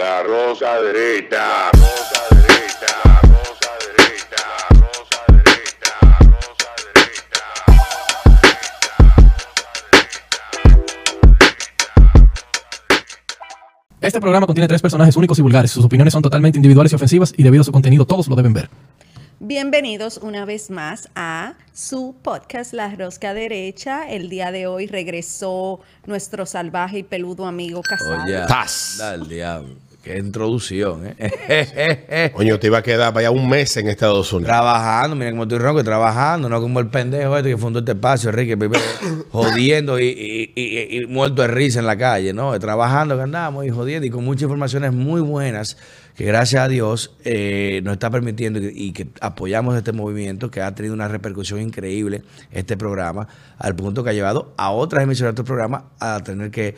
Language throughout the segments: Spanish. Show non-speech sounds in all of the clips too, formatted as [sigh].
La rosa derecha. Rosa derecha. Rosa derecha. Rosa derecha. Rosa derecha. Este programa contiene tres personajes únicos y vulgares. Sus opiniones son totalmente individuales y ofensivas y debido a su contenido todos lo deben ver. Bienvenidos una vez más a su podcast La Rosca Derecha. El día de hoy regresó nuestro salvaje y peludo amigo Casado. Oye, al diablo. Qué introducción, ¿eh? [laughs] Coño, te iba a quedar para allá un mes en Estados Unidos. trabajando, mira cómo estoy ronco, trabajando, no como el pendejo este que fundó este espacio, Enrique, [coughs] jodiendo y, y- y- y muerto de risa en la calle, ¿no? Trabajando que andamos y jodiendo y con muchas informaciones muy buenas que gracias a Dios eh, nos está permitiendo y, y que apoyamos este movimiento que ha tenido una repercusión increíble este programa, al punto que ha llevado a otras emisoras de este programa a tener que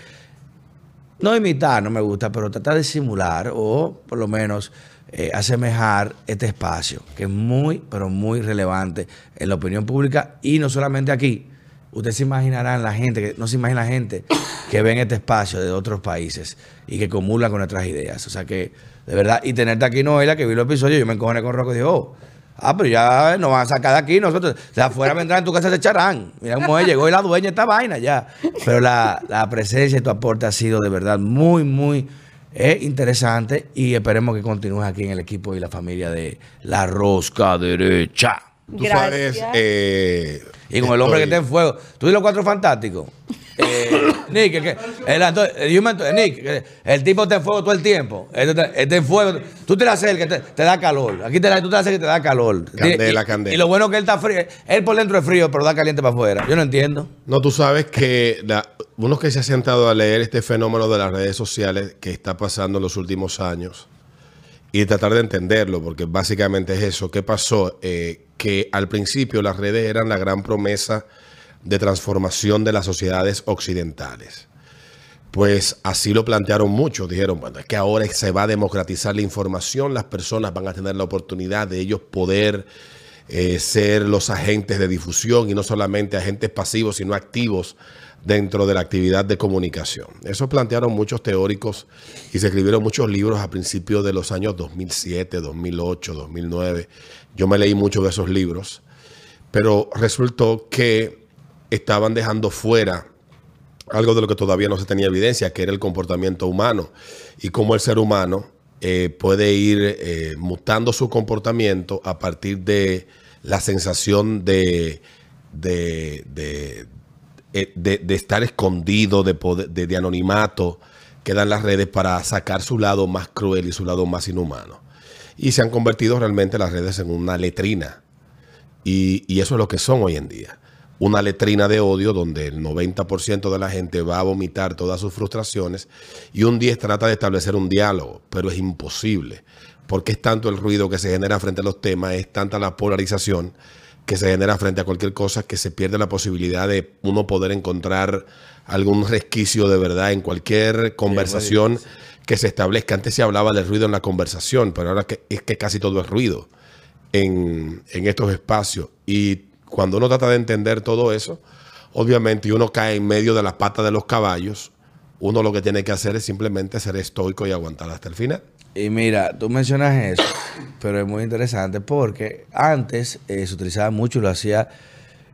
no imitar, no me gusta, pero tratar de simular o por lo menos eh, asemejar este espacio, que es muy, pero muy relevante en la opinión pública y no solamente aquí. Ustedes se imaginarán la gente, que no se imagina la gente que ven este espacio de otros países y que comula con nuestras ideas. O sea que, de verdad, y tenerte aquí, Noelia, que vi los episodios, yo me encojoné con Rocco y dije, oh, ah, pero ya nos van a sacar de aquí nosotros. O sea, afuera vendrán en tu casa se echarán. Mira cómo es, llegó y la dueña de esta vaina ya. Pero la, la presencia y tu aporte ha sido de verdad muy, muy eh, interesante y esperemos que continúes aquí en el equipo y la familia de La Rosca Derecha. Tú sabes, Gracias. eh, Y con el hombre que está en fuego. ¿Tú y los cuatro fantásticos? Eh, Nick, que, el, Nick, que el tipo está en fuego todo el tiempo. Está, en fuego. Tú te la acercas, te, te da calor. Aquí te la, tú te la acercas y te da calor. Candela, y, candela. Y lo bueno es que él está frío. Él por dentro es frío, pero da caliente para afuera. Yo no entiendo. No, tú sabes que la- uno que se ha sentado a leer este fenómeno de las redes sociales que está pasando en los últimos años y tratar de entenderlo, porque básicamente es eso. ¿Qué pasó? Eh, que al principio las redes eran la gran promesa de transformación de las sociedades occidentales. Pues así lo plantearon muchos. Dijeron, bueno, es que ahora se va a democratizar la información, las personas van a tener la oportunidad de ellos poder eh, ser los agentes de difusión y no solamente agentes pasivos, sino activos dentro de la actividad de comunicación. Eso plantearon muchos teóricos y se escribieron muchos libros a principios de los años 2007, 2008, 2009. Yo me leí muchos de esos libros, pero resultó que estaban dejando fuera algo de lo que todavía no se tenía evidencia, que era el comportamiento humano y cómo el ser humano eh, puede ir eh, mutando su comportamiento a partir de la sensación de, de, eh, estar escondido, de, poder- de, anonimato que dan las redes para sacar su lado más cruel y su lado más inhumano. Y se han convertido realmente las redes en una letrina y eso es lo que son hoy en día. Una letrina de odio donde el 90% de la gente va a vomitar todas sus frustraciones y un 10 trata de establecer un diálogo, pero es imposible. Porque es tanto el ruido que se genera frente a los temas, es tanta la polarización que se genera frente a cualquier cosa que se pierde la posibilidad de uno poder encontrar algún resquicio de verdad en cualquier conversación que se establezca. Antes se hablaba del ruido en la conversación, pero ahora es que casi todo es ruido en, en estos espacios. Y cuando uno trata de entender todo eso, obviamente uno cae en medio de las patas de los caballos, uno lo que tiene que hacer es simplemente ser estoico y aguantar hasta el final. Y mira, tú mencionas eso, pero es muy interesante porque antes eh, se utilizaba mucho, lo hacía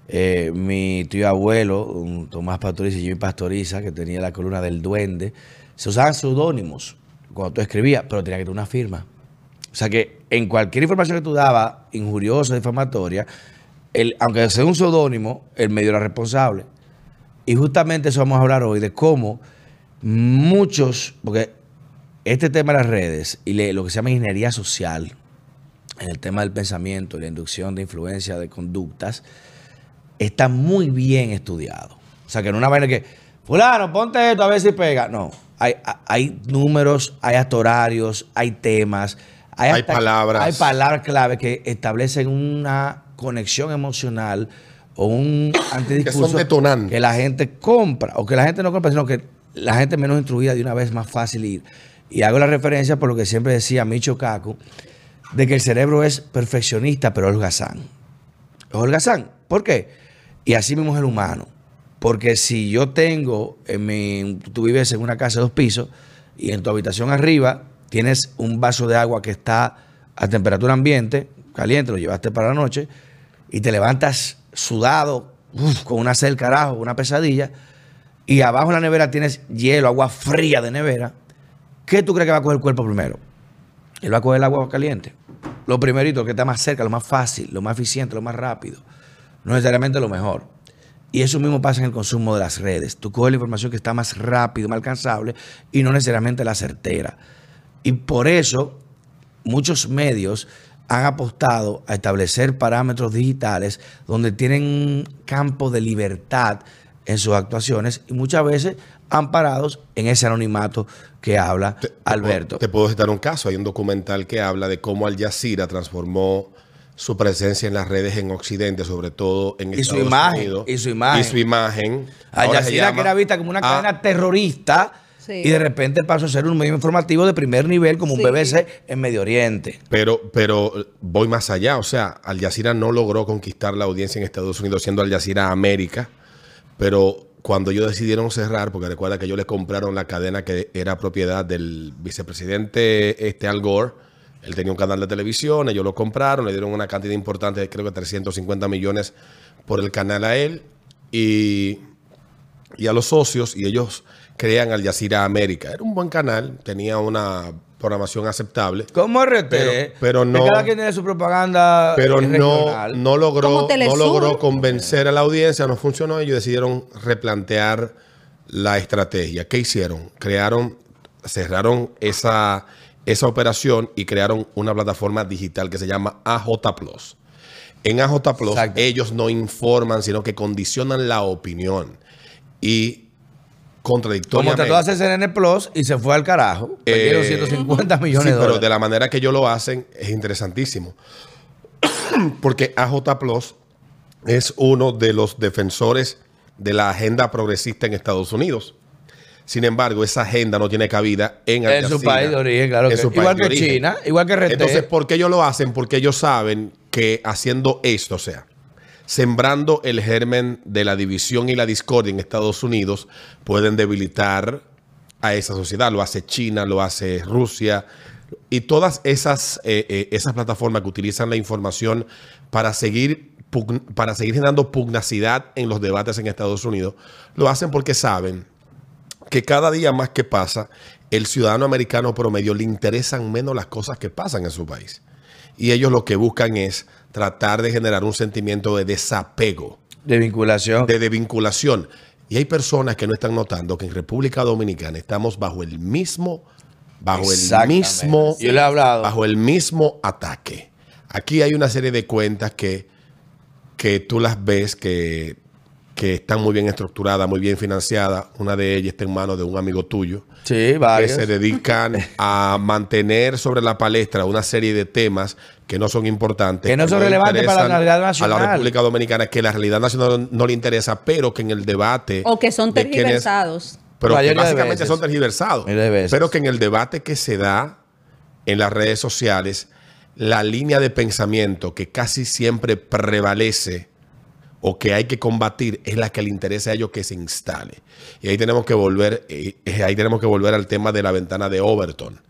eh, mi tío abuelo, Tomás Pastoriza y Jimmy Pastoriza, que tenía la columna del duende. Se usaban seudónimos cuando tú escribías, pero tenía que tener una firma. O sea que en cualquier información que tú dabas, injuriosa, difamatoria, el, aunque sea un seudónimo, el medio era responsable. Y justamente eso vamos a hablar hoy, de cómo muchos, porque este tema de las redes y le- lo que se llama ingeniería social, en el tema del pensamiento y la inducción de influencia de conductas, está muy bien estudiado. O sea, que no una vaina que, fulano, ponte esto a ver si pega. No, hay, hay números, hay hasta horarios, hay temas, hay, Hay palabras. Hay palabras clave que establecen una conexión emocional o un [coughs] antidiscurso detonantes. que la gente compra, o que la gente no compra, sino que la gente menos instruida de una vez más fácil ir. Y hago la referencia por lo que siempre decía Micho Kaku, de que el cerebro es perfeccionista, pero holgazán. Es holgazán. ¿Por qué? Y así mismo es el humano. Porque si yo tengo, en mi, tú vives en una casa de dos pisos y en tu habitación arriba tienes un vaso de agua que está a temperatura ambiente, caliente, lo llevaste para la noche, y te levantas sudado, uf, con una sed una pesadilla, y abajo en la nevera tienes hielo, agua fría de nevera, ¿qué tú crees que va a coger el cuerpo primero? Él va a coger el agua caliente. Lo primerito, que está más cerca, lo más fácil, lo más eficiente, lo más rápido. No necesariamente lo mejor. Y eso mismo pasa en el consumo de las redes. Tú coges la información que está más rápido, más alcanzable y no necesariamente la certera. Y por eso muchos medios han apostado a establecer parámetros digitales donde tienen un campo de libertad en sus actuaciones y muchas veces amparados en ese anonimato que habla Te- Alberto. Te puedo citar un caso. Hay un documental que habla de cómo Al Jazeera transformó su presencia en las redes en Occidente, sobre todo en Y su Estados imagen, Unidos. y su imagen. Y su imagen. Al Jazeera que era vista como una Ah, cadena terrorista Sí. y de repente pasó a ser un medio informativo de primer nivel como un Sí. BBC en Medio Oriente. Pero, pero voy más allá. O sea, Al Jazeera no logró conquistar la audiencia en Estados Unidos siendo Al Jazeera América. Pero cuando ellos decidieron cerrar, porque recuerda que ellos le compraron la cadena que era propiedad del vicepresidente este Al Gore. Él tenía un canal de televisión, ellos lo compraron, le dieron una cantidad importante, creo que 350 millones por el canal a él y, y a los socios, y ellos crean Al Jazeera América. Era un buen canal, tenía una programación aceptable. Como RT, Pero- pero que no- cada quien tiene su propaganda pero eh, no, no logró, no logró convencer a la audiencia, no funcionó. Ellos decidieron replantear la estrategia. ¿Qué hicieron? Crearon, cerraron esa, esa operación y crearon una plataforma digital que se llama AJ Plus. En AJ Plus Exacto. ellos no informan, sino que condicionan la opinión. Y Como contradictoriamente. trató de hacer CNN Plus y se fue al carajo. Perdieron Eh, 150 millones Sí, de pero dólares. de la manera que ellos lo hacen es interesantísimo. [coughs] Porque AJ Plus es uno de los defensores de la agenda progresista en Estados Unidos. Sin embargo, esa agenda no tiene cabida en En su país de origen, claro que- su igual que. China, igual que RT. Entonces, ¿por qué ellos lo hacen? Porque ellos saben que haciendo esto, o sea, sembrando el germen de la división y la discordia en Estados Unidos, pueden debilitar a esa sociedad. Lo hace China, lo hace Rusia. Y todas esas, eh, eh, esas plataformas que utilizan la información para seguir, para seguir generando pugnacidad en los debates en Estados Unidos, lo hacen porque saben que cada día más que pasa, el ciudadano americano promedio le interesan menos las cosas que pasan en su país. Y ellos lo que buscan es tratar de generar un sentimiento de desapego, de vinculación. de desvinculación. Y hay personas que no están notando que en República Dominicana estamos bajo el mismo, bajo el mismo, Yo le he hablado. bajo el mismo ataque. Aquí hay una serie de cuentas que, que tú las ves que, que están muy bien estructuradas, muy bien financiadas. Una de ellas está en manos de un amigo tuyo sí, que varios. se dedican [laughs] a mantener sobre la palestra una serie de temas que no son importantes. Que no son le relevantes para la realidad A nacional. la República Dominicana, que la realidad nacional no le interesa, pero que en el debate. O que son quienes- tergiversados. pero que básicamente veces. son tergiversados. Pero que en el debate que se da en las redes sociales, la línea de pensamiento que casi siempre prevalece o que hay que combatir es la que le interesa a ellos que se instale. Y ahí tenemos que volver, eh, ahí tenemos que volver al tema de la ventana de Overton.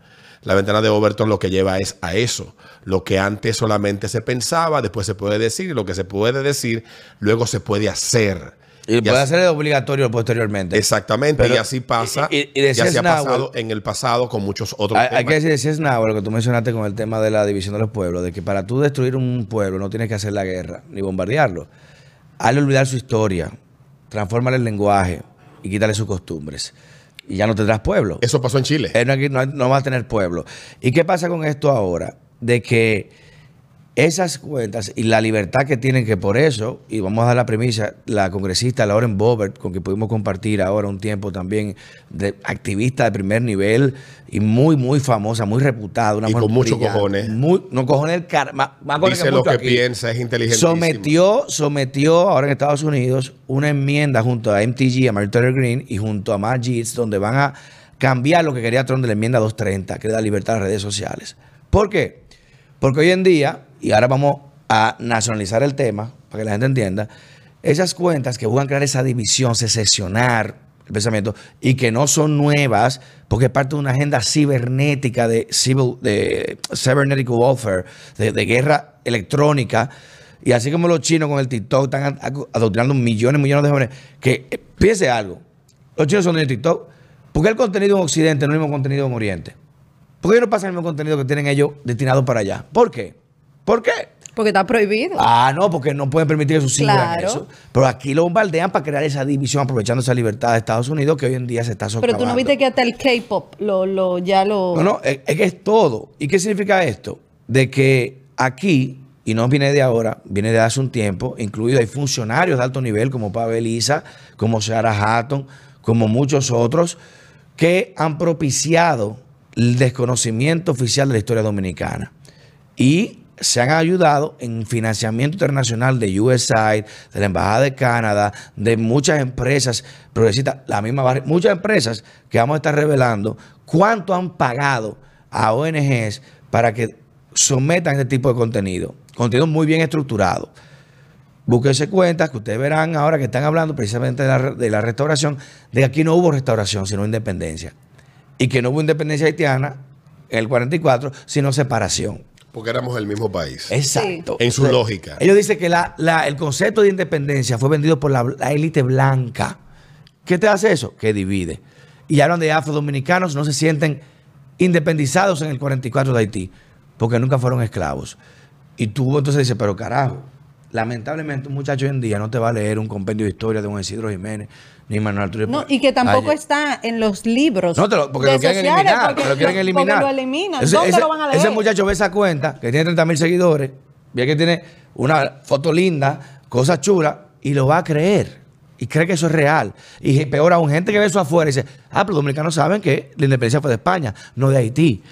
La ventana de Overton lo que lleva es a eso. Lo que antes solamente se pensaba, después se puede decir, y lo que se puede decir, luego se puede hacer. Y puede ser obligatorio posteriormente. Exactamente, Pero- y así pasa, y- y- y así ha pasado en el pasado con muchos otros Hay, hay que decir, es nada, lo que tú mencionaste con el tema de la división de los pueblos, de que para tú destruir un pueblo no tienes que hacer la guerra ni bombardearlo. Hazle olvidar su historia, transfórmale el lenguaje y quítale sus costumbres. Y ya no tendrás pueblo. Eso pasó en Chile. Él no, no, no va a tener pueblo. ¿Y qué pasa con esto ahora? De que esas cuentas y la libertad que tienen, que por eso, y vamos a dar la premisa, la congresista Lauren Bobert, con que pudimos compartir ahora un tiempo también, de activista de primer nivel y muy, muy famosa, muy reputada. Una Y con muchos cojones. Muy, no cojones el más, cojones Dice lo que aquí. piensa, es inteligente. Sometió, sometió ahora en Estados Unidos una enmienda junto a MTG, a Martin Taylor Green y junto a Matt Gaetz, donde van a cambiar lo que quería Trump de la enmienda 230, que la libertad de las redes sociales. ¿Por qué? Porque hoy en día, y ahora vamos a nacionalizar el tema, para que la gente entienda, esas cuentas que buscan crear esa división, secesionar el pensamiento, y que no son nuevas, porque es parte de una agenda cibernética de, civil, de cybernetic warfare, de, guerra electrónica. Y así como los chinos con el TikTok están ad- adoctrinando millones y millones de jóvenes, que eh, piense algo, los chinos son de TikTok, ¿por qué el contenido en Occidente no es el mismo contenido en Oriente? ¿Por qué no pasa el mismo contenido que tienen ellos destinado para allá? ¿Por qué? ¿Por qué? Porque está prohibido. Ah, no, porque no pueden permitir que sus hijos Claro. eso. Pero aquí lo bombardean para crear esa división, aprovechando esa libertad de Estados Unidos que hoy en día se está Pero socavando. tú no viste que hasta el K-pop lo, lo, ya lo. No, no, es, es que es todo. ¿Y qué significa esto? De que aquí, y no viene de ahora, viene de hace un tiempo, incluido hay funcionarios de alto nivel como Pavel Isa, como Sarah Hatton, como muchos otros, que han propiciado el desconocimiento oficial de la historia dominicana. Y se han ayudado en financiamiento internacional de USAID, de la Embajada de Canadá, de muchas empresas progresistas, la misma muchas empresas que vamos a estar revelando cuánto han pagado a ONGs para que sometan este tipo de contenido. Contenido muy bien estructurado. Búsquense cuentas que ustedes verán ahora que están hablando precisamente de la, de la restauración, de que aquí no hubo restauración, sino independencia. Y que no hubo independencia haitiana en el 44, sino separación. Porque éramos el mismo país. Exacto. En su lógica. Ellos dicen que la- la- el concepto de independencia fue vendido por la, la élite blanca. ¿Qué te hace eso? Que divide. Y hablan de afrodominicanos, no se sienten independizados en el 44 de Haití, porque nunca fueron esclavos. Y tú entonces dices, pero carajo, lamentablemente un muchacho hoy en día no te va a leer un compendio de historia de un Isidro Jiménez, ni Manuel. No, y que tampoco Ayer. está en los libros. No, te lo- porque lo quieren sociales, eliminar. porque lo quieren lo- eliminar. Porque lo eliminan. Ese, ¿Dónde ese- lo van a leer? ese muchacho ve esa cuenta, que tiene 30 mil seguidores, ve que tiene una foto linda, cosas chulas, y lo va a creer. Y cree que eso es real. Y peor aún, gente que ve eso afuera y dice, ah, pero los dominicanos saben que la independencia fue de España, no de Haití.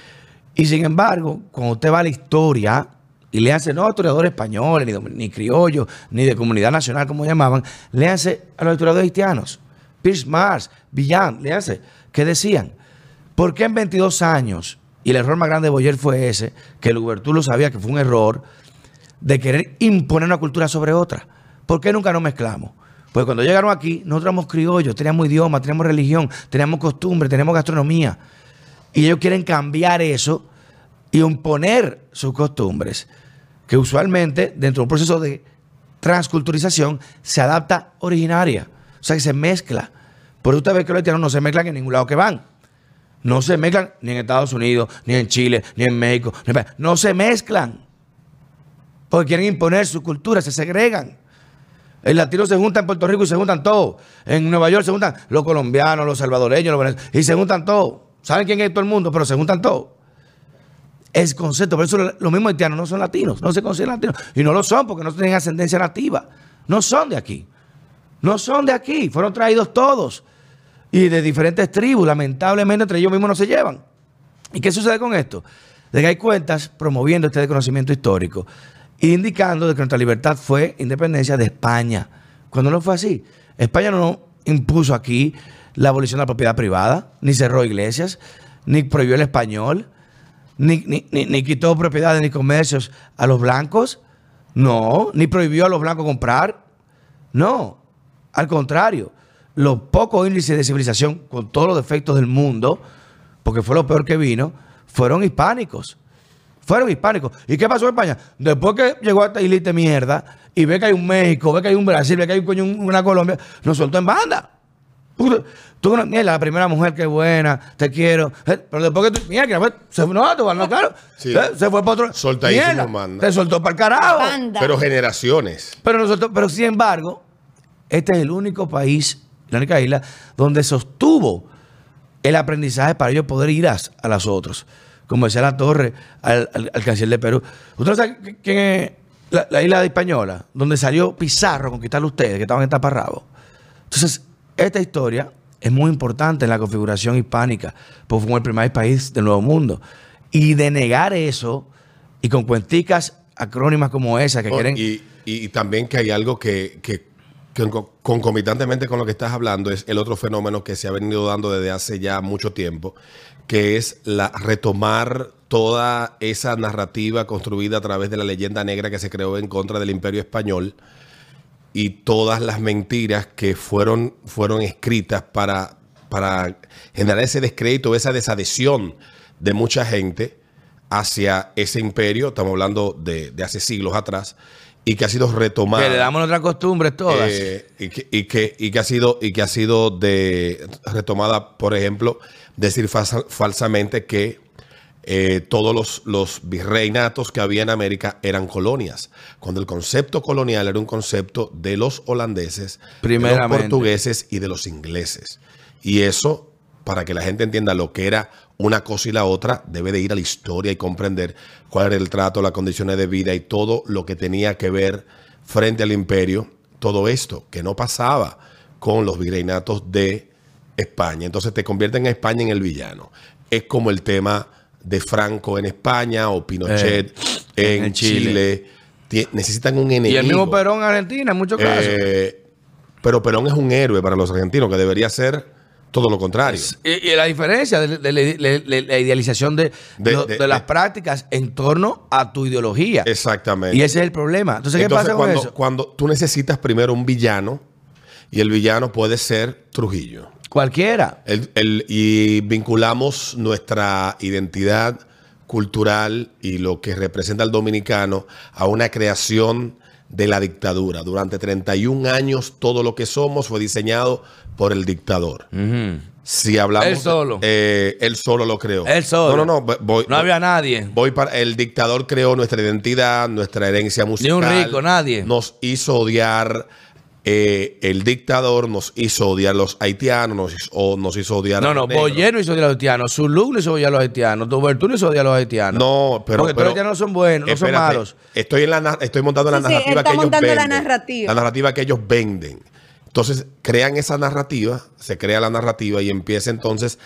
Y sin embargo, cuando usted va a la historia y le hace, no historiadores españoles, ni, ni criollos, ni de comunidad nacional, como llamaban, le hace a los historiadores haitianos. Pierce Mars, Villan, hace. ¿Qué decían? ¿Por qué en 22 años, y el error más grande de Boyer fue ese, que el lo sabía que fue un error, de querer imponer una cultura sobre otra? ¿Por qué nunca nos mezclamos? Pues cuando llegaron aquí, nosotros éramos criollos, teníamos idioma, teníamos religión, teníamos costumbre, teníamos gastronomía. Y ellos quieren cambiar eso y imponer sus costumbres, que usualmente dentro de un proceso de transculturización se adapta originaria, o sea que se mezcla. Por eso usted ve que los haitianos no se mezclan en ningún lado que van. No se mezclan ni en Estados Unidos, ni en Chile, ni en México. No se mezclan. Porque quieren imponer su cultura, se segregan. El latino se junta en Puerto Rico y se juntan todos. En Nueva York se juntan los colombianos, los salvadoreños, los venezolanos, y se juntan todos. ¿Saben quién es todo el mundo? Pero se juntan todos. Es concepto. Por eso los mismos haitianos no son latinos, no se consideran latinos. Y no lo son porque no tienen ascendencia nativa. No son de aquí. No son de aquí. Fueron traídos todos. Y de diferentes tribus. Lamentablemente entre ellos mismos no se llevan. ¿Y qué sucede con esto? De que hay cuentas promoviendo este desconocimiento histórico, indicando que nuestra libertad fue independencia de España. Cuando no fue así. España no impuso aquí la abolición de la propiedad privada, ni cerró iglesias, ni prohibió el español, ni- ni quitó propiedades ni comercios a los blancos. No, ni prohibió a los blancos comprar. No, al contrario, los pocos índices de civilización con todos los defectos del mundo, porque fue lo peor que vino, fueron hispánicos. Fueron hispánicos. ¿Y qué pasó en España? Después que llegó a esta islita de mierda y ve que hay un México, ve que hay un Brasil, ve que hay un coño, una Colombia, nos soltó en banda. Tú, tú no- mira, la primera mujer que buena, te quiero. Eh, Pero después que tú, mira, que se, no, tú, no, claro. Sí. Eh, Se fue para otro. Soltadísimo, Mierda, manda. Te soltó para el carajo. Banda. Pero generaciones. Pero nosotros, pero sin embargo, este es el único país, la única isla, donde sostuvo el aprendizaje para ellos poder ir a, a las otros. Como decía la torre al, al, al canciller de Perú. ¿Usted no sabe qui- quién es la, la isla de Española? Donde salió Pizarro a conquistarlo ustedes, que estaban en taparrabo. Entonces, esta historia es muy importante en la configuración hispánica, porque fue el primer país del Nuevo Mundo. Y de negar eso, y con cuenticas acrónimas como esa que Oh, quieren... y, y también que hay algo que, que- concomitantemente con lo que estás hablando es el otro fenómeno que se ha venido dando desde hace ya mucho tiempo, que es la retomar toda esa narrativa construida a través de la leyenda negra que se creó en contra del imperio español y todas las mentiras que fueron, fueron escritas para, para generar ese descrédito, esa desadhesión de mucha gente hacia ese imperio, estamos hablando de, de hace siglos atrás, y que ha sido retomado. Que le damos nuestras costumbres todas. Eh, y, que, y, que, y que ha sido y que ha sido de retomada, por ejemplo, decir falsa- falsamente que eh, todos los, los virreinatos que había en América eran colonias, cuando el concepto colonial era un concepto de los holandeses, de los portugueses y de los ingleses. Y eso, para que la gente entienda lo que era una cosa y la otra, debe de ir a la historia y comprender cuál era el trato, las condiciones de vida y todo lo que tenía que ver frente al imperio, todo esto que no pasaba con los virreinatos de España. Entonces te convierten a España en el villano. Es como el tema de Franco en España o Pinochet Eh, en, en Chile. Necesitan un enemigo. y el mismo Perón en Argentina, en muchos casos. Eh, pero Perón es un héroe para los argentinos, que debería ser todo lo contrario. Y, y la diferencia de, de la- de- de la idealización de, las prácticas en torno a tu ideología. Exactamente. Y ese es el problema. Entonces, ¿qué Entonces, pasa con cuando, eso? cuando tú necesitas primero un villano, y el villano puede ser Trujillo. Cualquiera. El- el- y vinculamos nuestra identidad cultural y lo que representa al dominicano a una creación de la dictadura. Durante 31 años todo lo que somos fue diseñado por el dictador. Si hablamos... Él solo. eh, él solo lo creó. Él solo. No, no, no. Voy, No había nadie. Voy para el dictador creó nuestra identidad, nuestra herencia musical. un rico, nadie. Nos hizo odiar eh, el dictador, nos hizo odiar los haitianos, nos hizo, o nos hizo odiar No, a no, los. Boyer no hizo odiar a los haitianos, Zulu no hizo odiar a los haitianos, Tubertú no hizo odiar a los haitianos. No, pero Porque todos los haitianos son buenos, no son malos. Estoy en la estoy montando la Sí, narrativa que ellos montando la venden. narrativa. La narrativa que ellos venden. Entonces, crean esa narrativa, se crea la narrativa y empieza entonces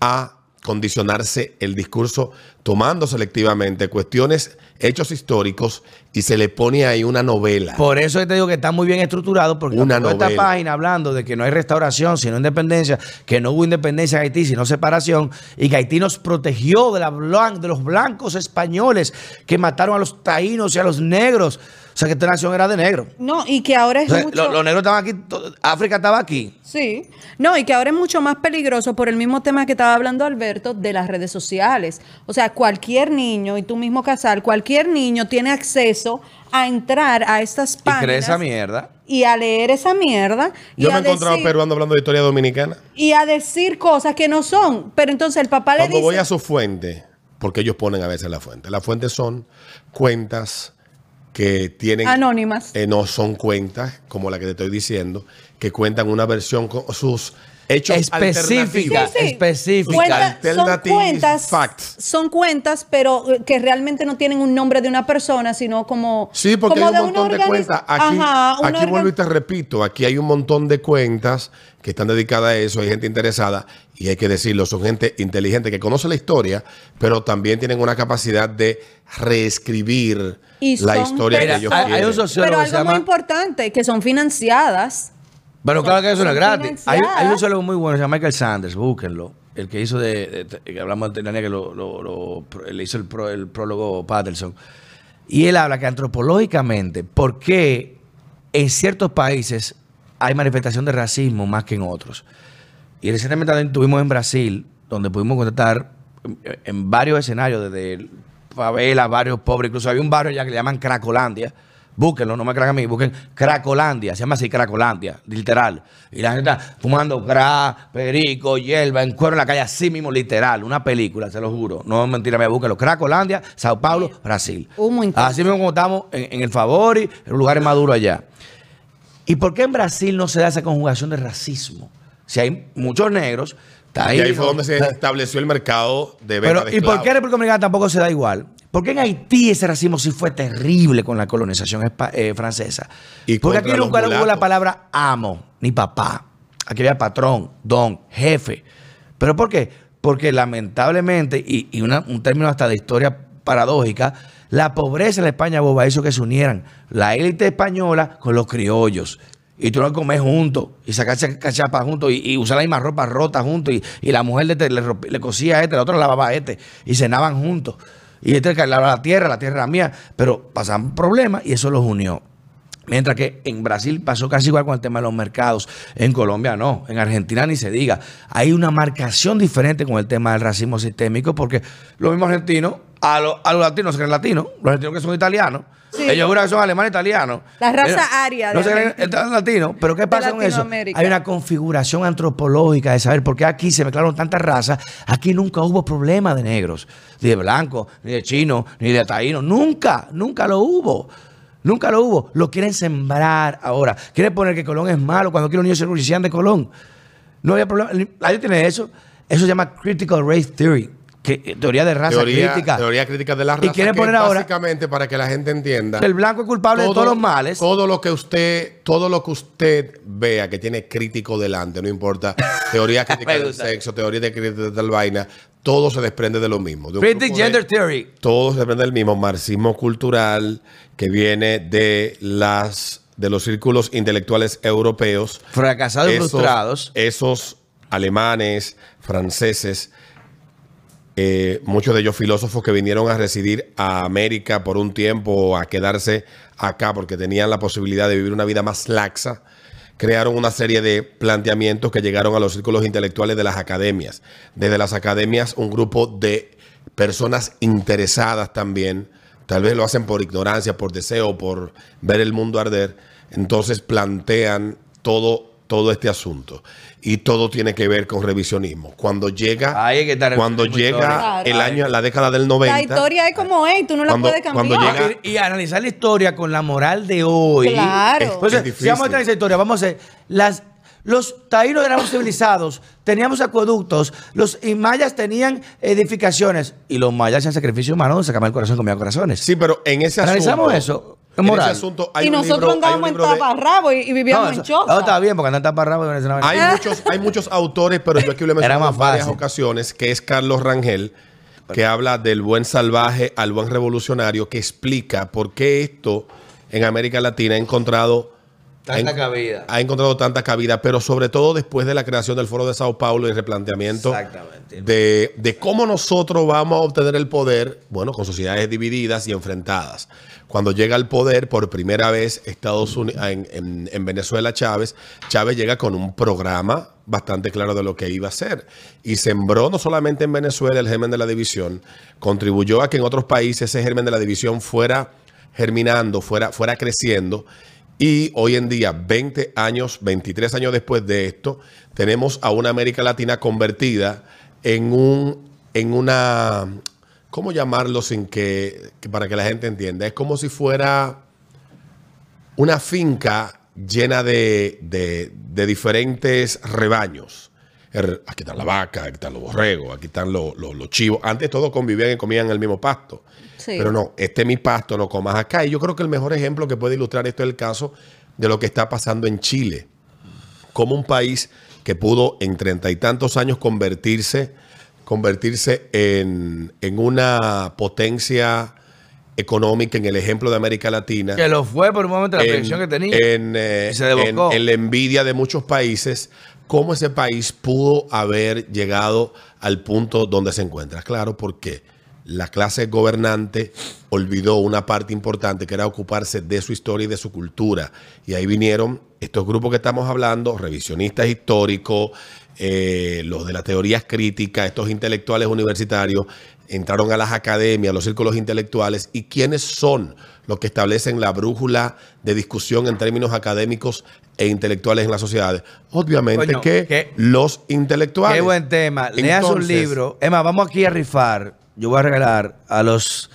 a condicionarse el discurso tomando selectivamente cuestiones, hechos históricos y se le pone ahí una novela. Por eso te digo que está muy bien estructurado, porque Una toda esta novela. página hablando de que no hay restauración, sino independencia, que no hubo independencia en Haití, sino separación, y que Haití nos protegió de, la blan- de los blancos españoles que mataron a los taínos y a los negros. O sea, que esta nación era de negros. No, y que ahora es O sea, mucho... lo- los negros estaban aquí, África estaba aquí. Sí, no, y que ahora es mucho más peligroso por el mismo tema que estaba hablando Alberto de las redes sociales. O sea, cualquier niño, y tú mismo Casal, cualquier niño tiene acceso a entrar a estas Y páginas cree esa mierda. y a leer esa mierda y, Yo me he encontrado peruano hablando de historia dominicana. y a decir cosas que no son. Pero entonces el papá le Cuando dice... voy a su fuente, porque ellos ponen a veces la fuente. Las fuentes son cuentas que tienen... Anónimas. Eh, no son cuentas, como la que te estoy diciendo, que cuentan una versión con sus hechos Específica. Sí, sí. específica. Cuenta- son cuentas, facts. son cuentas, pero eh, que realmente no tienen un nombre de una persona, sino como Sí, porque como hay un una montón de cuentas. Aquí, Ajá, aquí vuelvo y te repito, aquí hay un montón de cuentas que están dedicadas a eso, hay gente interesada y hay que decirlo, son gente inteligente que conoce la historia, pero también tienen una capacidad de reescribir Y la son historia que ellos hay- hay quieren. un sociólogo Pero que se algo muy llama- importante, que son financiadas. Bueno, claro que eso no es gratis. Hay, un sociólogo muy bueno, se llama Michael Sanders, búsquenlo. El que hizo de, de- que hablamos de Titania, que lo, lo- lo- le hizo el, pro- el prólogo Patterson. Y él habla que antropológicamente, ¿por qué en ciertos países hay manifestación de racismo más que en otros? Y recientemente también estuvimos en Brasil, donde pudimos contactar en, en varios escenarios, desde favelas, barrios pobres, incluso había un barrio ya que le llaman Cracolandia. Búsquenlo, no me crean a mí, busquen Cracolandia, se llama así Cracolandia, literal. Y la gente está fumando crack, perico, hierba, en cuero en la calle, así mismo, literal, una película, se lo juro. No es mentira, me búsquenlo. Cracolandia, Sao Paulo, Brasil. Humo. Así mismo como estamos en, en el Favori, en los lugares más duros allá. ¿Y por qué en Brasil no se da esa conjugación de racismo? Si hay muchos negros, está ahí. Y ahí fue donde se estableció el mercado de venta Pero, de ¿y por qué en. República Dominicana tampoco se da igual? ¿Por qué en Haití ese racismo sí fue terrible con la colonización eh, francesa? Y Porque aquí nunca hubo la palabra amo ni papá. Aquí había patrón, don, jefe. ¿Pero por qué? Porque lamentablemente, y, y una- un término hasta de historia paradójica, la pobreza en la España boba hizo que se unieran la élite española con los criollos. Y tú no comer juntos, y sacarse cachapa juntos, y, y usar la misma ropa rota juntos, y, y la mujer le, le cosía a este, la otra lavaba a este, y cenaban juntos. Y este lavaba la tierra, la tierra era mía, pero pasaban problemas y eso los unió. Mientras que en Brasil pasó casi igual con el tema de los mercados. En Colombia no. En Argentina ni se diga. Hay una marcación diferente con el tema del racismo sistémico porque los mismos argentinos, a, los- a los latinos se creen latinos, los argentinos que son italianos, Sí. ellos juran que son alemanes italianos. La raza aria de No creen Argentina. latinos. Pero ¿qué pasa con eso? Hay una configuración antropológica de saber por qué aquí se mezclaron tantas razas. Aquí nunca hubo problema de negros, ni de blancos, ni de chinos, ni de taínos. Nunca, nunca lo hubo. Nunca lo hubo. Lo quieren sembrar ahora. Quieren poner que Colón es malo cuando los niños se de Colón. No había problema. Nadie tiene eso. Eso se llama Critical Race Theory. Que, teoría de raza Teoría, crítica. teoría crítica de la Y raza. quiere que poner ahora- Básicamente, para que la gente entienda. El blanco es culpable de todos los males. Todo lo que usted, todo lo que usted vea que tiene crítico delante, no importa, [laughs] teoría crítica del sexo, teoría de crítica de tal vaina, todo se desprende de lo mismo. de Critic de- Gender Theory. todo se desprende del mismo marxismo cultural que viene de las de los círculos intelectuales europeos. Fracasados y frustrados. Esos alemanes, franceses, eh, muchos de ellos filósofos que vinieron a residir a América por un tiempo a quedarse acá porque tenían la posibilidad de vivir una vida más laxa, crearon una serie de planteamientos que llegaron a los círculos intelectuales de las academias. Desde las academias, un grupo de personas interesadas también, tal vez lo hacen por ignorancia, por deseo, por ver el mundo arder, entonces plantean todo, todo este asunto. Y todo tiene que ver con revisionismo. Cuando llega, Ahí es que está el cuando llega el año, la década del 90, La historia es como es, tú no la Cuando- puedes cambiar. cuando llega- No, y, y analizar la historia con la moral de hoy. Claro. Entonces, Es si vamos a en esa historia, vamos a hacer. Las, los taínos éramos civilizados, teníamos acueductos, los mayas tenían edificaciones y los mayas hacían sacrificio humano, sacaban el corazón, comían corazones. Sí, pero en ese asunto. Analizamos eso, En moral. ese asunto hay y un nosotros libro, hay un andábamos en libro de- taparrabo y, y vivíamos no, en choza. no, está bien, porque andan taparrabos y vaina. Hay muchos, hay muchos autores, pero yo aquí lo he [laughs] mencionado más en varias fácil. ocasiones, que es Carlos Rangel, que habla del buen salvaje al buen revolucionario, que explica por qué esto en América Latina ha encontrado Tanta ha- cabida. Ha encontrado tanta cabida, pero sobre todo después de la creación del Foro de Sao Paulo y el replanteamiento de, de cómo nosotros vamos a obtener el poder, bueno, con sociedades divididas y enfrentadas. Cuando llega al poder por primera vez Estados Unidos, en, en- en Venezuela Chávez, Chávez llega con un programa bastante claro de lo que iba a hacer. Y sembró no solamente en Venezuela el germen de la división, contribuyó a que en otros países ese germen de la división fuera germinando, fuera, fuera creciendo. Y hoy en día, 20 años, 23 años después de esto, tenemos a una América Latina convertida en un, en una, ¿cómo llamarlo sin que, que para que la gente entienda? Es como si fuera una finca llena de, de- de diferentes rebaños. Er, Aquí están la vaca, aquí están los borregos, aquí están los, los- los chivos. Antes todos convivían y comían el mismo pasto. Sí. Pero no, este es mi pasto, no comas acá. Y yo creo que el mejor ejemplo que puede ilustrar esto es el caso de lo que está pasando en Chile. Como un país que pudo en treinta y tantos años convertirse, convertirse en, en una potencia económica en el ejemplo de América Latina Que lo fue por un momento la en, proyección que tenía. en, eh, se en- en la envidia de muchos países, cómo ese país pudo haber llegado al punto donde se encuentra. Claro, porque la clase gobernante olvidó una parte importante que era ocuparse de su historia y de su cultura. Y ahí vinieron estos grupos que estamos hablando, revisionistas históricos, eh, los de las teorías críticas, estos intelectuales universitarios, entraron a las academias, a los círculos intelectuales, y quiénes son los que establecen la brújula de discusión en términos académicos e intelectuales en las sociedades. Obviamente Coño, que qué- los intelectuales. Qué buen tema. Leas un libro. Emma, vamos aquí a rifar. Yo voy a regalar a los.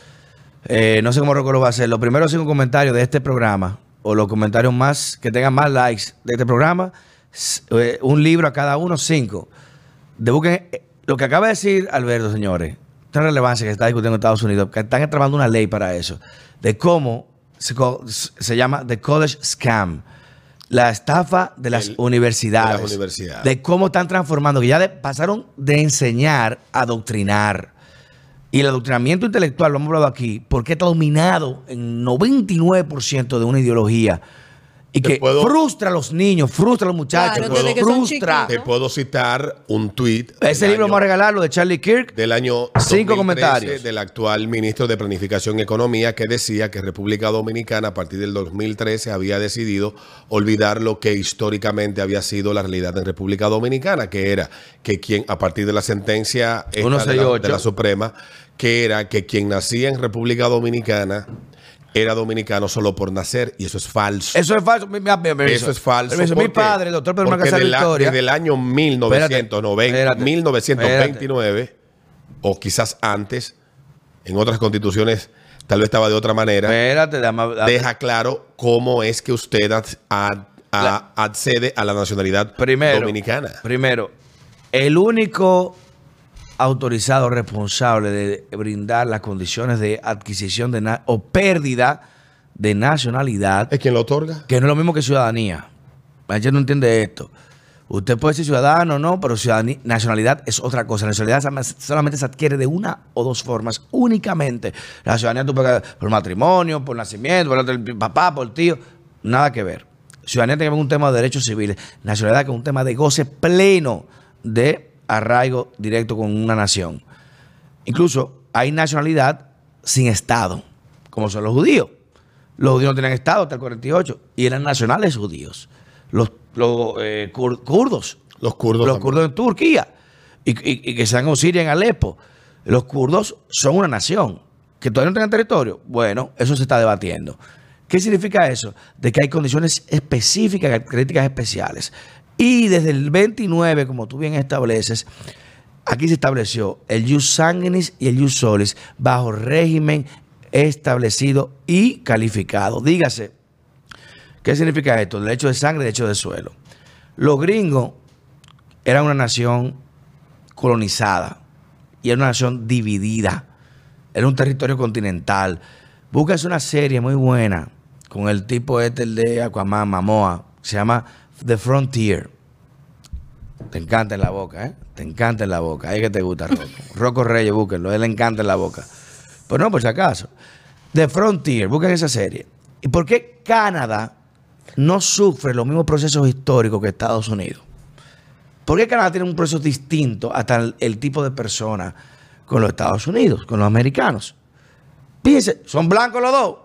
eh, no sé cómo recuerdo va a ser. Los primeros cinco comentarios de este programa, o los comentarios más que tengan más likes de este programa, un libro a cada uno, cinco. De busquen, eh, lo que acaba de decir Alberto, señores, esta relevancia que está discutiendo en Estados Unidos, que están tramando una ley para eso, de cómo se, llama The College Scam. La estafa de las El- universidades. de las universidades. De cómo están transformando, que ya de- pasaron de enseñar a adoctrinar. Y el adoctrinamiento intelectual, lo hemos hablado aquí, porque está dominado en 99% de una ideología Y que puedo- frustra a los niños, frustra a los muchachos, Claro, que frustra. Te puedo citar un tweet. Ese libro año- vamos a regalarlo de Charlie Kirk. del año Cinco 2013 comentarios. del actual ministro de Planificación y Economía que decía que República Dominicana a partir del 2013 había decidido olvidar lo que históricamente había sido la realidad en República Dominicana, que era que quien a partir de la sentencia esta de, la, 168. de la Suprema, que era que quien nacía en República Dominicana era dominicano solo por nacer y eso es falso. Eso es falso. Mi- mi- mi-. Eso es falso. Permiso. Mi padre, el doctor Pedro la- Victoria. Desde el año 1990, Espérate, 1929, o quizás antes, en otras constituciones tal vez estaba de otra manera, Espérate, dame- dame- deja claro cómo es que usted ad- ad- a- La- accede a la nacionalidad primero, dominicana. Primero, el único autorizado responsable de brindar las condiciones de adquisición de o pérdida de nacionalidad, ¿Es quien lo otorga? que no es lo mismo que ciudadanía. La gente no entiende esto. Usted puede ser ciudadano o no, pero ciudadanía, nacionalidad es otra cosa. La nacionalidad solamente- solamente se adquiere de una o dos formas, únicamente. La ciudadanía tú puedes por matrimonio, por nacimiento, por el papá, por el tío, nada que ver. Ciudadanía tiene que ver con un tema de derechos civiles. Nacionalidad que es un tema de goce pleno de arraigo directo con una nación. Incluso hay nacionalidad sin Estado, como son los judíos. Los judíos no tenían Estado hasta el 48 y eran nacionales judíos. Los, los eh, kur- kurdos, Los kurdos. los también. kurdos en Turquía y, y- y que están en Siria, en Alepo. Los kurdos son una nación. Que todavía no tengan territorio. Bueno, eso se está debatiendo. ¿Qué significa eso? De que hay condiciones específicas, críticas especiales. Y desde el 29, como tú bien estableces, aquí se estableció el jus sanguinis y el jus solis bajo régimen establecido y calificado. Dígase, ¿qué significa esto? Derecho de sangre, derecho de suelo. Los gringos eran una nación colonizada y era una nación dividida. Era un territorio continental. Búscase una serie muy buena con el tipo este, de Aquaman, Mamoa. Se llama The Frontier. Te encanta en la boca, ¿eh? Te encanta en la boca. Ahí que te gusta, Rocco. Rocco Reyes, búsquenlo. Él le encanta en la boca. Pero no, por si acaso. The Frontier, busquen esa serie. ¿Y por qué Canadá no sufre los mismos procesos históricos que Estados Unidos? ¿Por qué Canadá tiene un proceso distinto hasta el, el tipo de persona con los Estados Unidos, con los americanos? Fíjense, son blancos los dos.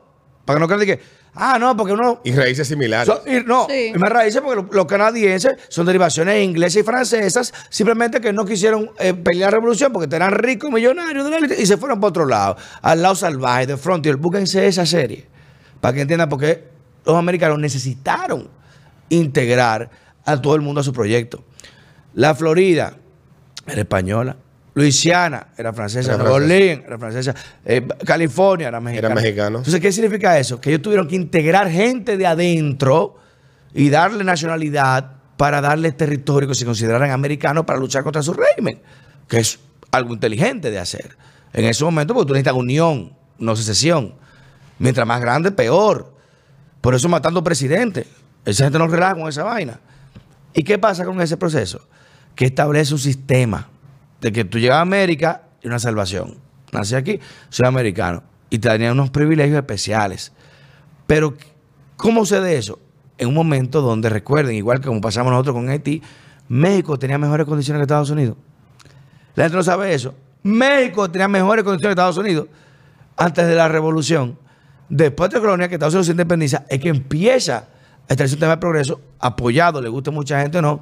Para que no crean que, ah, no, porque uno. Y raíces similares. son- y no, Sí. y más raíces porque lo- los, canadienses son derivaciones inglesas y francesas, simplemente que no quisieron eh, pelear la revolución porque eran ricos, millonarios de la élite y se fueron para otro lado, al lado salvaje de Frontier. Búsquense esa serie para que entiendan por qué los americanos necesitaron integrar a todo el mundo a su proyecto. La Florida era española. Luisiana era francesa. Era Nueva. Orleans era francesa. eh, California era mexicana. mexicano. Entonces, ¿qué significa eso? Que ellos tuvieron que integrar gente de adentro y darle nacionalidad para darles territorio que se consideraran americanos para luchar contra su régimen, que es algo inteligente de hacer. En ese momento, porque tú necesitas unión, no secesión. Mientras más grande, peor. Por eso matando presidentes. Esa gente no relaja con esa vaina. ¿Y qué pasa con ese proceso? Que establece un sistema de que tú llegas a América y una salvación. Nací aquí, soy americano. Y te darían unos privilegios especiales. Pero, ¿cómo sucede eso? En un momento donde, recuerden, igual que como pasamos nosotros con Haití, México tenía mejores condiciones que Estados Unidos. La gente no sabe eso. México tenía mejores condiciones que Estados Unidos antes de la revolución. Después de la colonia que Estados Unidos se independiza, es que empieza a establecer un tema de progreso apoyado, le gusta a mucha gente o no,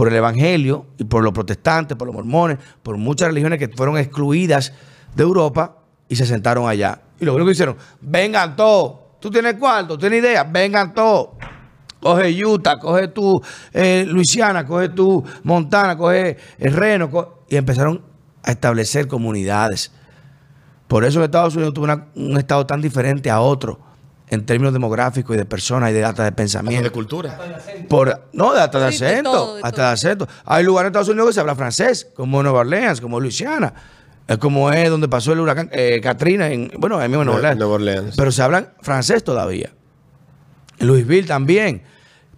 por el evangelio y por los protestantes, por los mormones, por muchas religiones que fueron excluidas de Europa y se sentaron allá. Y lo único que hicieron, vengan todos, tú tienes cuarto, tienes idea, vengan todos. Coge Utah, coge tu eh, Luisiana, coge tu Montana, coge el Reno, co- y empezaron a establecer comunidades. Por eso Estados Unidos tuvo un estado tan diferente a otro en términos demográficos y de personas y de data de Hasta pensamiento. de cultura. Por, no, de hasta de Sí, de acento. todo, de hasta todo. de acento. Hay lugares en Estados Unidos que se habla francés, como Nueva Orleans, como Luisiana. Es como es donde pasó el huracán eh, Katrina, en, bueno, ahí mismo en Nueva Orleans. Nueva Orleans. Pero se hablan francés todavía. En Louisville también.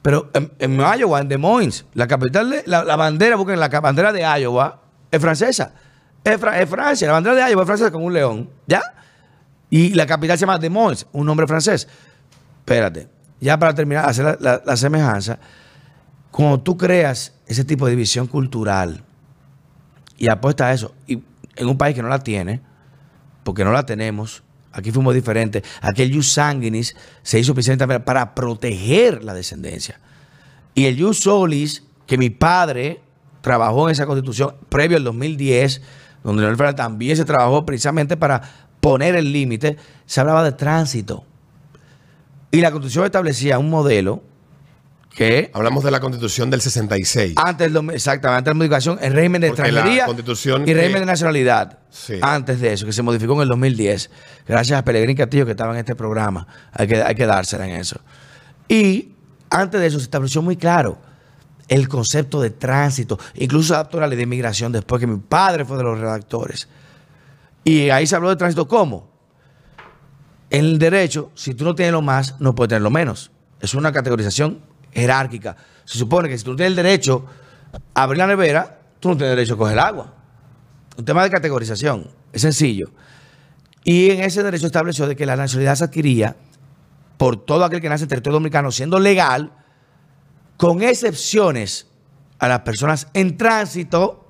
Pero en, en Iowa, en Des Moines, la capital de la, la bandera, busquen la bandera de Iowa, es francesa. Es, Fra- es Francia, la bandera de Iowa es francesa con un león. ¿Ya? Y la capital se llama Des Moines, un nombre francés. Espérate. ya para terminar, hacer la semejanza, cuando tú creas ese tipo de división cultural y apuestas a eso, y en un país que no la tiene, porque no la tenemos, aquí fuimos diferentes, aquí el jus sanguinis se hizo precisamente para proteger la descendencia. Y el jus solis, que mi padre trabajó en esa constitución previo al 2010, donde Leonel Fernández también se trabajó precisamente para poner el límite, se hablaba de tránsito. Y la constitución establecía un modelo que Hablamos de la constitución del 66. antes del exactamente, antes de la modificación, el régimen de Porque extranjería constitución y régimen que- de nacionalidad. Sí. Antes de eso, que se modificó en el 2010. Gracias a Pelegrín Castillo que estaba en este programa. Hay que, hay que dársela en eso. Y antes de eso se estableció muy claro el concepto de tránsito. Incluso adaptó la ley de inmigración después que mi padre fue de los redactores. Y ahí se habló de tránsito ¿cómo? En el derecho, si tú no tienes lo más, no puedes tener lo menos. Es una categorización jerárquica. Se supone que si tú no tienes el derecho a abrir la nevera, tú no tienes derecho a coger agua. Un tema de categorización. Es sencillo. Y en ese derecho estableció de que la nacionalidad se adquiría por todo aquel que nace en territorio dominicano siendo legal, con excepciones a las personas en tránsito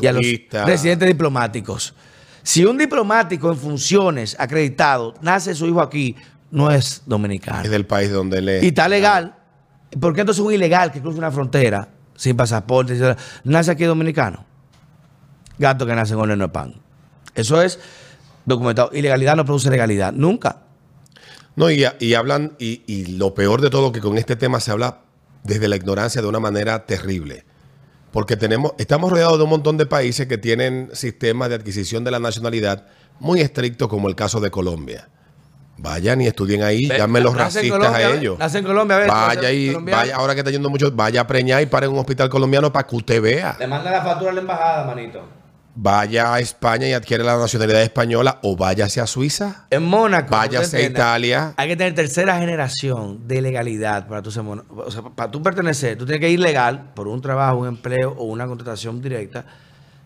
y a los residentes diplomáticos. Si un diplomático en funciones acreditado nace su hijo aquí, no es dominicano. Es del país donde él es. Y está legal. ¿Por qué entonces un ilegal que cruza una frontera sin pasaporte nace aquí dominicano? Gato que nace en horno no es pan. Eso es documentado. Ilegalidad no produce legalidad. Nunca. No, y, y hablan, y, y lo peor de todo, que con este tema se habla desde la ignorancia de una manera terrible. Porque tenemos, estamos rodeados de un montón de países que tienen sistemas de adquisición de la nacionalidad muy estrictos, como el caso de Colombia. Vayan y estudien ahí, llamen los racistas Colombia, a ellos. Nace en Colombia. Vaya y vaya, ahora que está yendo mucho, vaya a preñar y para en un hospital colombiano para que usted vea. Le manda la factura a la embajada, manito. Vaya a España y adquiere la nacionalidad española o váyase a Suiza. En Mónaco. Váyase a Italia. Hay que tener tercera generación de legalidad para tú ser O sea, para tú pertenecer, tú tienes que ir legal por un trabajo, un empleo o una contratación directa.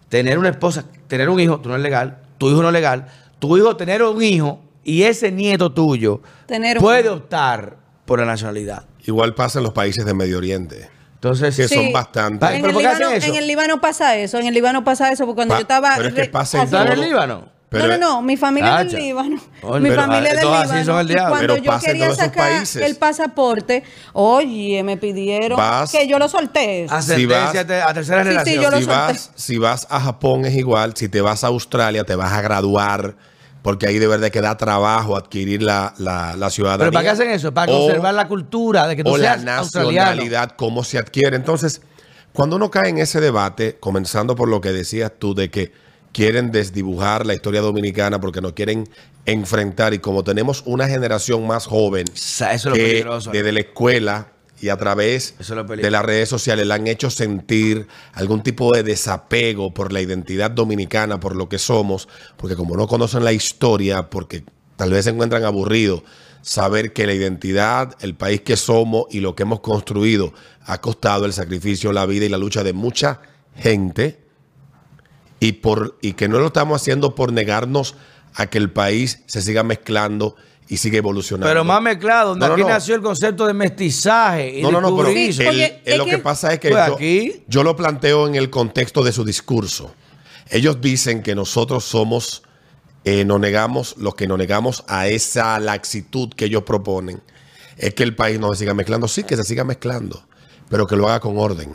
Tener una esposa, tener un hijo, tú no eres legal. Tu hijo no es legal. Tu hijo tener un hijo y ese nieto tuyo Tener puede optar por la nacionalidad. Igual pasa en los países de Medio Oriente. Entonces, Que Sí. son bastante. Pa- En ¿Pero el, Líbano, eso? en el Líbano pasa eso, en el Líbano pasa eso, porque cuando Pa- yo estaba... pero es que pasa en así- ¿Están en el. Líbano? Pero- no, no, no, mi familia es del Líbano. Oye, mi pero, familia es del Líbano. son el y cuando Pero yo quería sacar países. el pasaporte, oye, me pidieron Vas- que yo lo solté. Ascendencia vas- te- a tercera Sí, yo si vas, si vas a Japón es igual, si te vas a Australia te vas a graduar, porque ahí de verdad que da trabajo adquirir la, la, la ciudadanía. ¿Pero para qué hacen eso? Para O- conservar la cultura de que tú o la seas nacionalidad, cómo se adquiere. Entonces, cuando uno cae en ese debate, comenzando por lo que decías tú de que quieren desdibujar la historia dominicana porque no quieren enfrentar y como tenemos una generación más joven Eso es lo que peligroso. desde la escuela y a través es de las redes sociales le han hecho sentir algún tipo de desapego por la identidad dominicana, por lo que somos, porque como no conocen la historia, porque tal vez se encuentran aburridos, saber que la identidad, el país que somos y lo que hemos construido ha costado el sacrificio, la vida y la lucha de mucha gente y, por, y que no lo estamos haciendo por negarnos a que el país se siga mezclando y siga evolucionando. Pero más mezclado, donde No, no, aquí no. nació el concepto de mestizaje y No, no, no, pero el- el- lo que, que- pasa es que Pues yo, aquí- yo lo planteo en el contexto de su discurso. Ellos dicen que nosotros somos, eh, nos negamos, los que nos negamos a esa laxitud que ellos proponen, es que el país no se siga mezclando. Sí, que se siga mezclando, pero que lo haga con orden.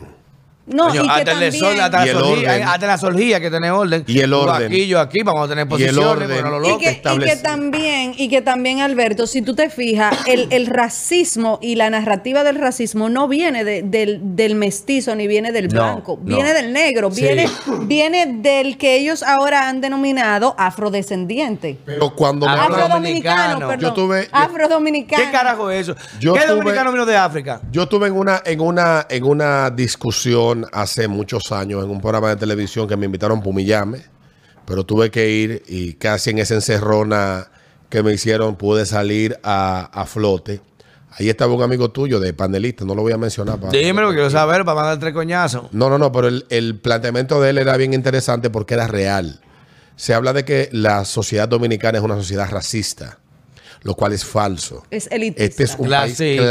No, Coño, y que hasta, el también... desorden, hasta, Y la el orden. hasta la solía que tener orden. Y el Tú orden. aquí, yo aquí, vamos a tener Y el posiciones. orden. no lo Y loco. que, y que establecido. también, y que también, Alberto, si tú te fijas, el, el racismo y la narrativa del racismo no viene de- del, del mestizo ni viene del No, blanco, no. viene del negro, Sí. viene, viene del que ellos ahora han denominado afrodescendiente. Pero cuando me Afro- hablan- Afrodominicano, Afrodominicano. perdón. Yo tuve- yo- Afrodominicano. ¿Qué carajo es eso? Yo ¿Qué tuve- dominicano vino de África? Yo estuve en una, en una, en una discusión hace muchos años en un programa de televisión que me invitaron a Pumillame, pero tuve que ir y casi en esa encerrona que me hicieron pude salir a, a flote. Ahí estaba un amigo tuyo de panelista, no lo voy a mencionar. para- Dímelo, quiero saber para mandar tres coñazos. No, no, no, pero el, el planteamiento de él era bien interesante porque era real. Se habla de que la sociedad dominicana es una sociedad racista. lo cual es falso. Es elitista. Este es un país clasista.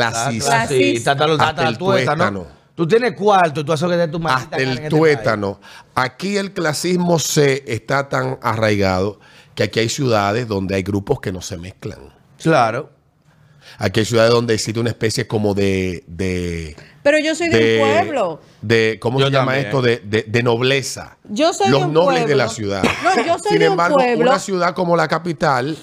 Clasista. Hasta, el tuétano. Tú tienes cuarto, tú haces que de tu hasta el este tuétano. Aquí el clasismo se está tan arraigado que aquí hay ciudades donde hay grupos que no se mezclan. Claro. Aquí hay ciudades donde existe una especie como de... de Pero yo soy de, un pueblo. de- ¿Cómo Yo se llama también. esto? De, de- de nobleza. Yo soy Los de un nobles de la ciudad. No, yo soy Sin de un embargo, pueblo. una ciudad como la capital,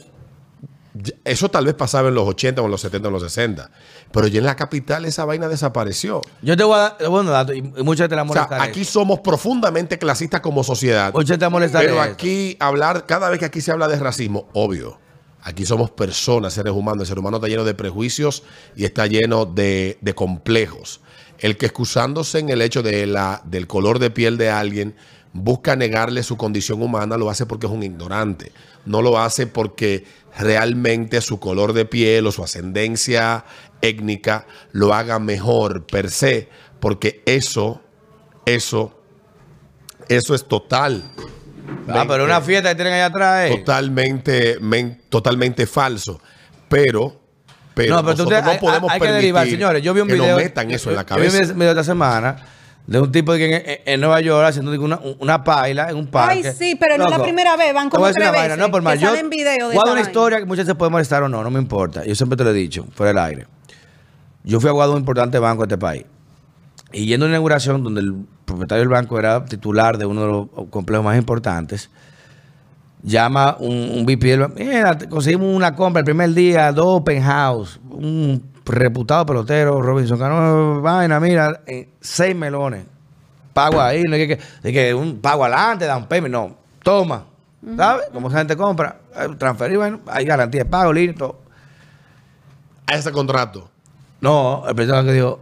eso tal vez pasaba en los 80 o en los 70 o en los 60. Pero ya en la capital esa vaina desapareció. Yo te voy a dar dato y muchos te la O sea, molestaré. aquí somos profundamente clasistas como sociedad. Muchos te molestaré. Pero esto. aquí hablar, cada vez que aquí se habla de racismo, obvio. Aquí somos personas, seres humanos. El ser humano está lleno de prejuicios y está lleno de, de complejos. El que excusándose en el hecho de la, del color de piel de alguien busca negarle su condición humana, lo hace porque es un ignorante. No lo hace porque realmente su color de piel o su ascendencia étnica lo haga mejor per se, porque eso, eso, eso es total. Ah, pero una fiesta que tienen allá atrás. eh. totalmente, men- totalmente falso. Pero, pero, no, pero nosotros no podemos hay, que permitir derivar, señores. Yo vi un que video. nos metan eso en la yo vi un cabeza. video esta semana de un tipo que en, en- en Nueva York haciendo una, una paila en un parque. Ay, sí, pero no es la primera vez, van como tres veces No, por más, yo de dar una historia que muchas se pueden molestar o no, no me importa. Yo siempre te lo he dicho, fuera del aire. Yo fui abogado de un importante banco de este país. Y yendo a una inauguración donde el propietario del banco era titular de uno de los complejos más importantes, llama un, un VP del banco, mira, conseguimos una compra el primer día, dos open house, un reputado pelotero, Robinson Cano, vaina, mira, eh, seis melones, pago ahí, no hay que, que un pago adelante, da un payment, no, toma, ¿sabes? Como esa gente compra, eh, transferir, bueno, hay garantía de pago, listo. A ese contrato. No, el presidente que dijo,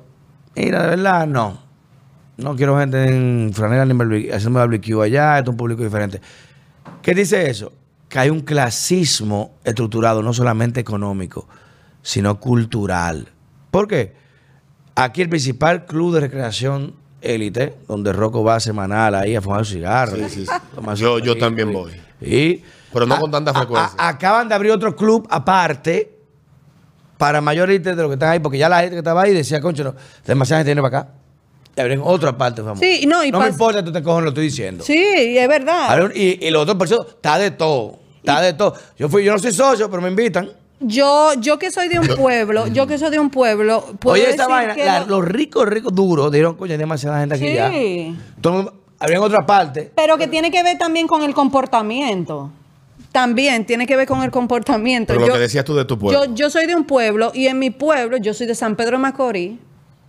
mira, de verdad, no. No quiero gente en franela ni haciendo barbecue allá, esto es un público diferente. ¿Qué dice eso? Que hay un clasismo estructurado, no solamente económico, sino cultural. ¿Por qué? Aquí el principal club de recreación élite, donde Rocco va semanal ahí a fumar cigarros. Sí, sí, sí. Yo- yo también voy. y- Pero no a- con tanta a- frecuencia. a- acaban de abrir otro club aparte para mayoritas de los que están ahí, porque ya la gente que estaba ahí decía, concho, no, demasiada gente viene para acá. Y abren otra parte, vamos. Sí, no, y no me importa, tú te coges, lo estoy diciendo. Sí, es verdad. Y, y los otros, eso, está de todo. Está de todo. Yo fui, yo no soy socio, pero me invitan. Yo, yo que soy de un pueblo, yo que soy de un pueblo, puedo Oye, esta decir vaina, que la- lo- los ricos, ricos duros, dijeron, coño, hay demasiada gente aquí Sí. ya. Todo el mundo- abrían otra parte. pero que tiene que ver también con el comportamiento. También tiene que ver con el comportamiento. Pero lo Yo- que decías tú de tu pueblo. Yo, yo soy de un pueblo y en mi pueblo, yo soy de San Pedro de Macorís,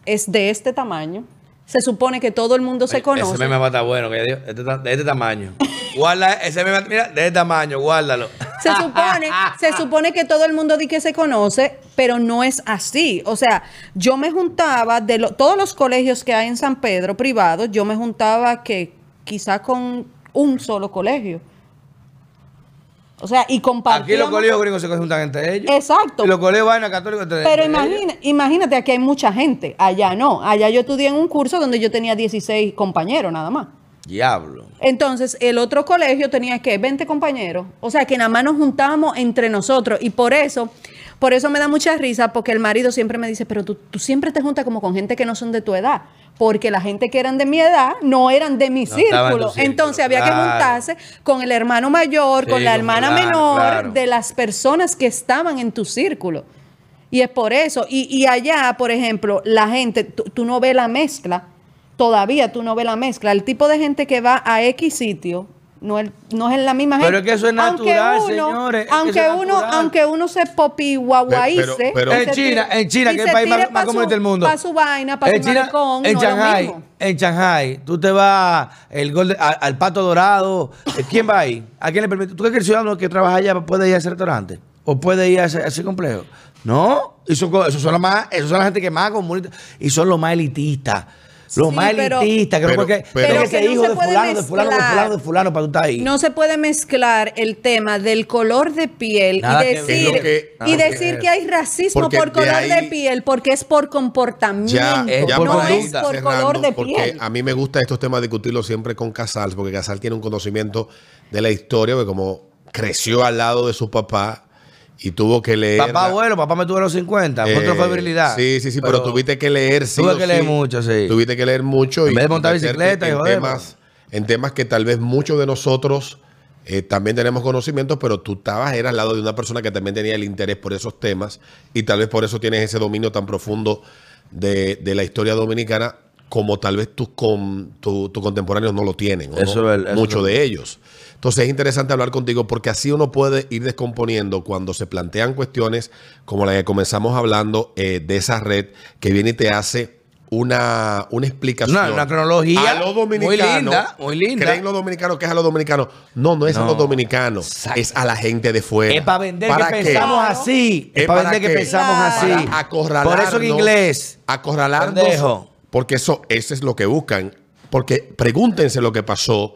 es de este tamaño. Se supone que todo el mundo se conoce. Ese meme va a estar bueno, que este ta- de este tamaño. Guarda, ese meme, mira, de tamaño, guárdalo. Se supone, se supone que todo el mundo dice que se conoce, pero no es así. O sea, yo me juntaba de lo- todos los colegios que hay en San Pedro privados, yo me juntaba que quizá con un solo colegio. O sea, y Aquí compartíamos. los colegios gringos se juntan entre ellos. Exacto. Y los colegios vaina católicos entre Pero ellos. imagina, imagínate, aquí hay mucha gente. Allá no. Allá yo estudié en un curso donde yo tenía 16 compañeros nada más. Diablo. Entonces, el otro colegio tenía que 20 compañeros. O sea, que nada más nos juntábamos entre nosotros. Y por eso, por eso me da mucha risa, porque el marido siempre me dice, pero tú, tú siempre te juntas como con gente que no son de tu edad. Porque la gente que eran de mi edad no eran de mi No en círculo. Entonces había que juntarse con el hermano mayor, Sí, con la hermana menor, claro. de las personas que estaban en tu círculo. Y es por eso. Y, y allá, por ejemplo, la gente, tú no ves la mezcla. Todavía tú no ves la mezcla. El tipo de gente que va a X sitio no es, no es la misma gente. Pero es que eso es natural, señores, es que Aunque eso es uno, natural. aunque uno se popi guaguaice. Pero- pero- En China, en China, que es el país más, más comunista del mundo. Para su vaina, para en su China, malecón, en no Shanghai, en Shanghai, tú te vas el gol al, al pato dorado. eh, ¿Quién va ahí? ¿A quién le permite? ¿Tú crees que el ciudadano que trabaja allá puede ir a ese restaurante? ¿O puede ir a ese, a ese complejo? No, esos son, esos son los más, esos son la gente que más comunista y son los más elitistas. Los Sí, más pero- elitistas, que pero- que Pero no hijo se de puede fulano, de fulano, de mezclar. fulano, de fulano, para tú estar ahí. No se puede mezclar el tema del color de piel Nada y decir, lo que- y decir que hay racismo Porque por de color de ahí- piel, porque es por comportamiento, Ya, ya no es por color de porque piel. a mí me gusta estos temas discutirlos siempre con Casals, porque Casal tiene un conocimiento de la historia, porque como creció al lado de su papá y tuvo que leer. Papá abuelo, papá me tuvo a los 50. eh, ¿Cuánto fue virilidad? Sí, sí, sí, pero, tuviste que leer. sí tuve que leer sí. mucho, sí. Tuviste que leer mucho. En vez de montar bicicleta y en joder, temas, en temas que tal vez muchos de nosotros eh, también tenemos conocimientos, pero tú estabas era al lado de una persona que también tenía el interés por esos temas y tal vez por eso tienes ese dominio tan profundo de, de la historia dominicana como tal vez tus con, tu- tus contemporáneos no lo tienen. ¿o Eso no? es- eso Muchos es- de ellos. Entonces es interesante hablar contigo porque así uno puede ir descomponiendo cuando se plantean cuestiones como la que comenzamos hablando eh, de esa red que viene y te hace una, una explicación. Una- una cronología A lo muy dominicano. linda, muy linda. ¿Creen los dominicanos que es a los dominicanos? No, no es a los dominicanos. exacto. Es a la gente de fuera. Es para vender ¿Para que qué? pensamos Claro. así. Es Es para para vender que pensamos así. Para acorralarnos. Por eso en inglés. Acorralarnos. Pendejo. Porque eso, eso es lo que buscan. Porque pregúntense lo que pasó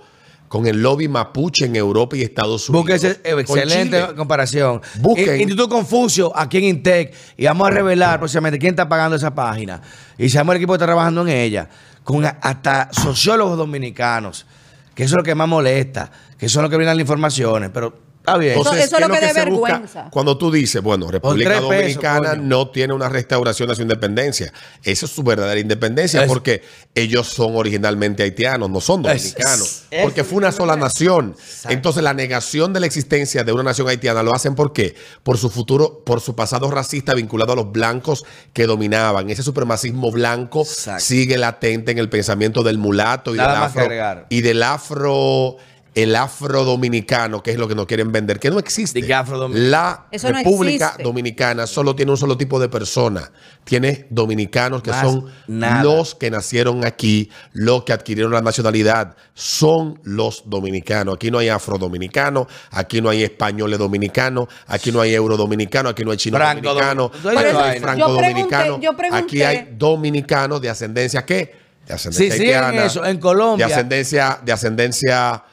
con el lobby mapuche en Europa y Estados Unidos. Búsquese Con excelente Chile. comparación. Busquen. In- Instituto Confucio aquí en Intec y vamos a revelar próximamente quién está pagando esa página. Y llama el equipo que está trabajando en ella, con hasta sociólogos dominicanos, que eso es lo que más molesta, que son los que brindan las informaciones, pero está bien. Eso- eso es ¿qué lo que da se busca vergüenza. Cuando tú dices, bueno, República pesos, Dominicana coño. no tiene una restauración de su independencia. Esa es su verdadera independencia Es- porque ellos son originalmente haitianos, no son dominicanos. es- porque fue una sola nación. Entonces la negación de la existencia de una nación haitiana lo hacen ¿por qué? Por su futuro, por su pasado racista vinculado a los blancos que dominaban. Ese supremacismo blanco Exacto. sigue latente en el pensamiento del mulato y Nada del que afro. Y del afro el afro dominicano, que es lo que nos quieren vender, que no existe. Afrodominicano. La Eso no República existe. Dominicana solo tiene un solo tipo de persona. Tiene dominicanos que Más son nada. los que nacieron aquí, los que adquirieron la nacionalidad, son los dominicanos. Aquí no hay afrodominicano, aquí no hay españoles dominicanos, aquí no hay eurodominicano, aquí no hay chino Franco dominicano, domin- aquí no hay franco dominicano. Aquí hay dominicanos de ascendencia ¿qué? De ascendencia Sí, sí, en eso, en Colombia. De ascendencia, de ascendencia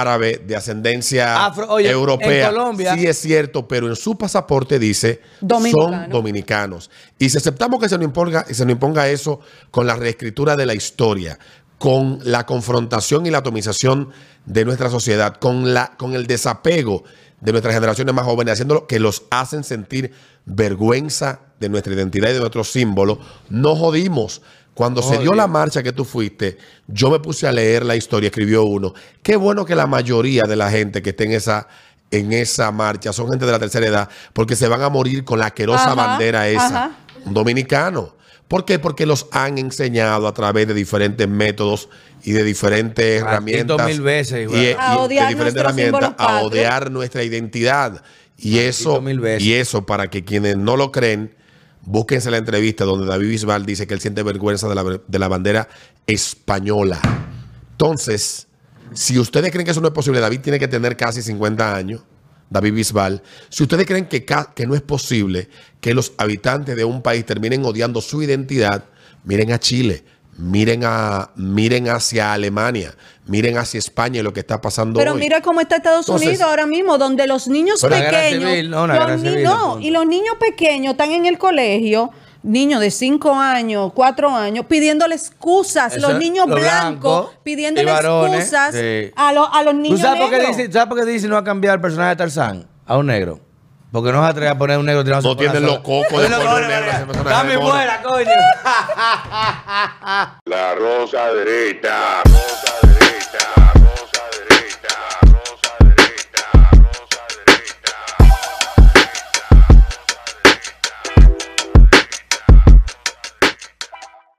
árabe, de ascendencia Afro- oye, europea. en Colombia- Sí es cierto, pero en su pasaporte dice Dominicano. son dominicanos. Y si aceptamos que se nos imponga, se nos imponga eso con la reescritura de la historia, con la confrontación y la atomización de nuestra sociedad, con, la, con el desapego de nuestras generaciones más jóvenes, haciéndolo que los hacen sentir vergüenza de nuestra identidad y de nuestros símbolos, no jodimos. Cuando se dio la marcha que tú fuiste, yo me puse a leer la historia, escribió uno. Qué bueno que la mayoría de la gente que esté en esa, en esa marcha son gente de la tercera edad, porque se van a morir con la asquerosa Ajá, bandera esa. ajá. Un dominicano. ¿Por qué? Porque los han enseñado a través de diferentes métodos y de diferentes Maldito herramientas. mil veces, y, y A de odiar diferentes nuestros herramientas símbolos a odiar nuestra identidad. Y eso, mil veces. y eso, para que quienes no lo creen, búsquense la entrevista donde David Bisbal dice que él siente vergüenza de la, de la bandera española. Entonces, si ustedes creen que eso no es posible, David tiene que tener casi 50 años, David Bisbal. Si ustedes creen que, que no es posible que los habitantes de un país terminen odiando su identidad, miren a Chile, miren, a, miren hacia Alemania, miren hacia España y lo que está pasando Pero hoy. mira cómo está Estados Entonces- Unidos ahora mismo, donde los niños pequeños, civil, no, los ni- civil, no, y los niños pequeños están en el colegio, niños de 5 años, 4 años, pidiéndole excusas, Eso los niños lo blancos blanco pidiéndole varones, excusas sí. a, los- a los ¿Tú niños sabes por, qué dice, sabes por qué dice no va a cambiar el personaje de Tarzán a un negro? Porque no se atreve a poner un negro tirando No tienen los cocos de [laughs] poner un negro. Dame fuera, coño. [laughs] La rosa derecha. La rosa derecha.